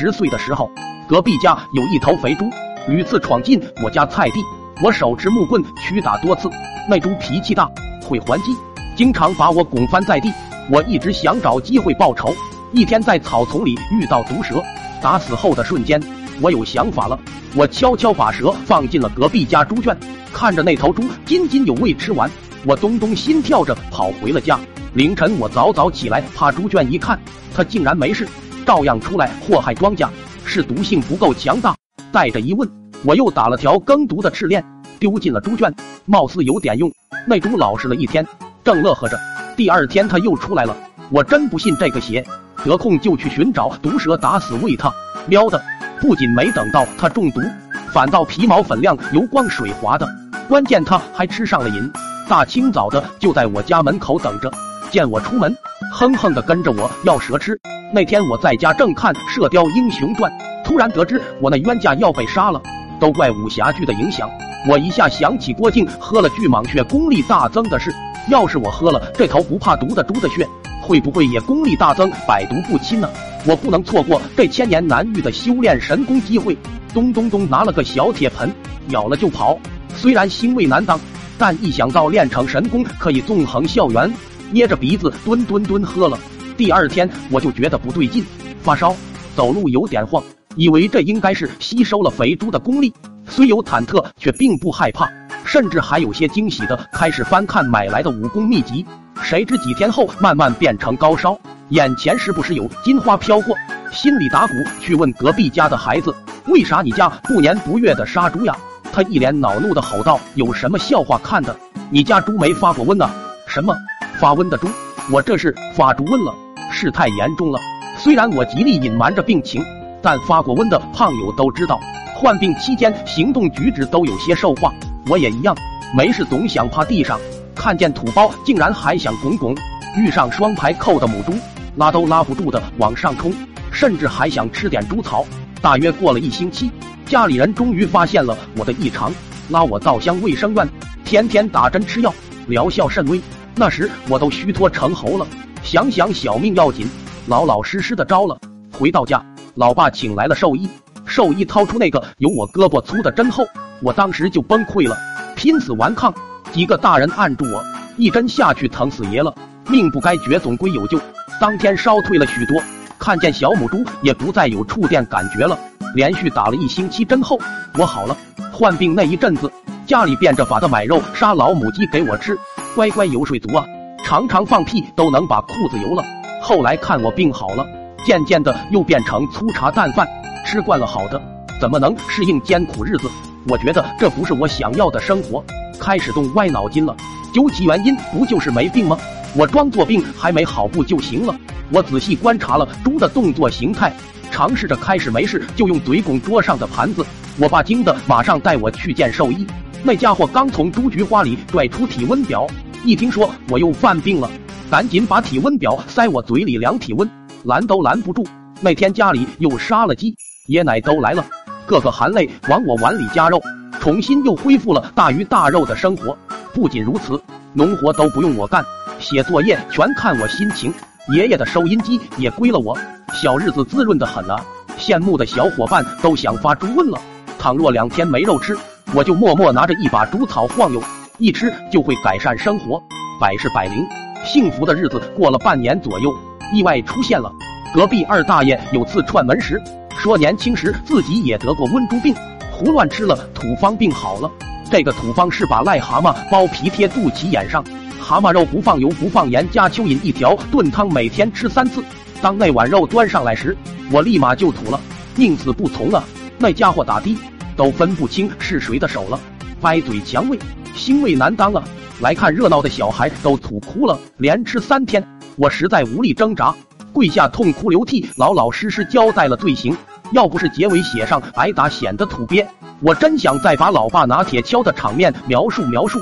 十岁的时候，隔壁家有一头肥猪，屡次闯进我家菜地，我手持木棍驱打多次。那猪脾气大，会还击，经常把我拱翻在地。我一直想找机会报仇。一天在草丛里遇到毒蛇，打死后的瞬间，我有想法了。我悄悄把蛇放进了隔壁家猪圈，看着那头猪津津有味吃完，我咚咚心跳着跑回了家。凌晨我早早起来，趴猪圈一看，它竟然没事，照样出来祸害庄稼，是毒性不够强大。带着疑问，我又打了条耕毒的赤链，丢进了猪圈，貌似有点用。那猪老实了一天，正乐呵着。第二天它又出来了，我真不信这个邪。得空就去寻找毒蛇，打死喂它。喵的，不仅没等到它中毒，反倒皮毛粉亮、油光水滑的。关键它还吃上了瘾，大清早的就在我家门口等着，见我出门，哼哼的跟着我要蛇吃。那天我在家正看《射雕英雄传》，突然得知我那冤家要被杀了，都怪武侠剧的影响。我一下想起郭靖喝了巨蟒血功力大增的事，要是我喝了这头不怕毒的猪的血。会不会也功力大增，百毒不侵呢？我不能错过这千年难遇的修炼神功机会。咚咚咚，拿了个小铁盆，舀了就跑。虽然腥味难当，但一想到练成神功可以纵横校园，捏着鼻子蹲蹲蹲喝了。第二天我就觉得不对劲，发烧，走路有点晃，以为这应该是吸收了肥猪的功力，虽有忐忑，却并不害怕，甚至还有些惊喜的开始翻看买来的武功秘籍。谁知几天后慢慢变成高烧，眼前时不时有金花飘过，心里打鼓。去问隔壁家的孩子，为啥你家不年不月的杀猪呀？他一脸恼怒的吼道：“有什么笑话看的？你家猪没发过瘟呢？什么发瘟的猪？我这是发猪瘟了，事态严重了。虽然我极力隐瞒着病情，但发过瘟的胖友都知道，患病期间行动举止都有些兽化。我也一样，没事总想趴地上。”看见土包，竟然还想拱拱；遇上双排扣的母猪，拉都拉不住的往上冲，甚至还想吃点猪草。大约过了一星期，家里人终于发现了我的异常，拉我到乡卫生院，天天打针吃药，疗效甚微。那时我都虚脱成猴了，想想小命要紧，老老实实的招了。回到家，老爸请来了兽医，兽医掏出那个有我胳膊粗的针后，我当时就崩溃了，拼死顽抗。几个大人按住我，一针下去疼死爷了，命不该绝总归有救。当天烧退了许多，看见小母猪也不再有触电感觉了。连续打了一星期针后，我好了。患病那一阵子，家里变着法的买肉杀老母鸡给我吃，乖乖游水足啊，常常放屁都能把裤子油了。后来看我病好了，渐渐的又变成粗茶淡饭，吃惯了好的，怎么能适应艰苦日子？我觉得这不是我想要的生活。开始动歪脑筋了，究其原因，不就是没病吗？我装作病还没好不就行了？我仔细观察了猪的动作形态，尝试着开始没事就用嘴拱桌上的盘子。我爸惊得马上带我去见兽医，那家伙刚从猪菊花里拽出体温表，一听说我又犯病了，赶紧把体温表塞我嘴里量体温，拦都拦不住。那天家里又杀了鸡，爷奶都来了，个个含泪往我碗里加肉。重新又恢复了大鱼大肉的生活。不仅如此，农活都不用我干，写作业全看我心情。爷爷的收音机也归了我，小日子滋润的很啊！羡慕的小伙伴都想发猪瘟了。倘若两天没肉吃，我就默默拿着一把猪草晃悠，一吃就会改善生活，百试百灵。幸福的日子过了半年左右，意外出现了。隔壁二大爷有次串门时，说年轻时自己也得过瘟猪病。胡乱吃了土方病好了，这个土方是把癞蛤蟆剥皮贴肚脐眼上，蛤蟆肉不放油不放盐，加蚯蚓一条炖汤，每天吃三次。当那碗肉端上来时，我立马就吐了，宁死不从啊！那家伙打的都分不清是谁的手了，歪嘴强胃，腥味难当啊！来看热闹的小孩都吐哭了，连吃三天，我实在无力挣扎，跪下痛哭流涕，老老实实交代了罪行。要不是结尾写上挨打显得土鳖，我真想再把老爸拿铁锹的场面描述描述。